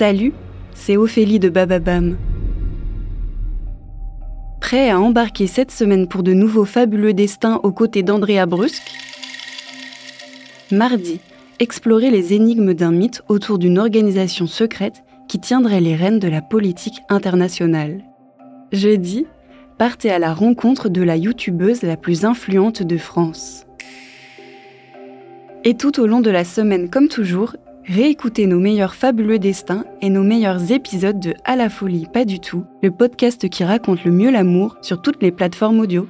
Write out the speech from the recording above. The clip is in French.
Salut, c'est Ophélie de Bababam. Prêt à embarquer cette semaine pour de nouveaux fabuleux destins aux côtés d'Andrea Brusque? Mardi, explorer les énigmes d'un mythe autour d'une organisation secrète qui tiendrait les rênes de la politique internationale. Jeudi, partez à la rencontre de la youtubeuse la plus influente de France. Et tout au long de la semaine, comme toujours, réécoutez nos meilleurs fabuleux destins et nos meilleurs épisodes de À la folie, pas du tout, le podcast qui raconte le mieux l'amour sur toutes les plateformes audio.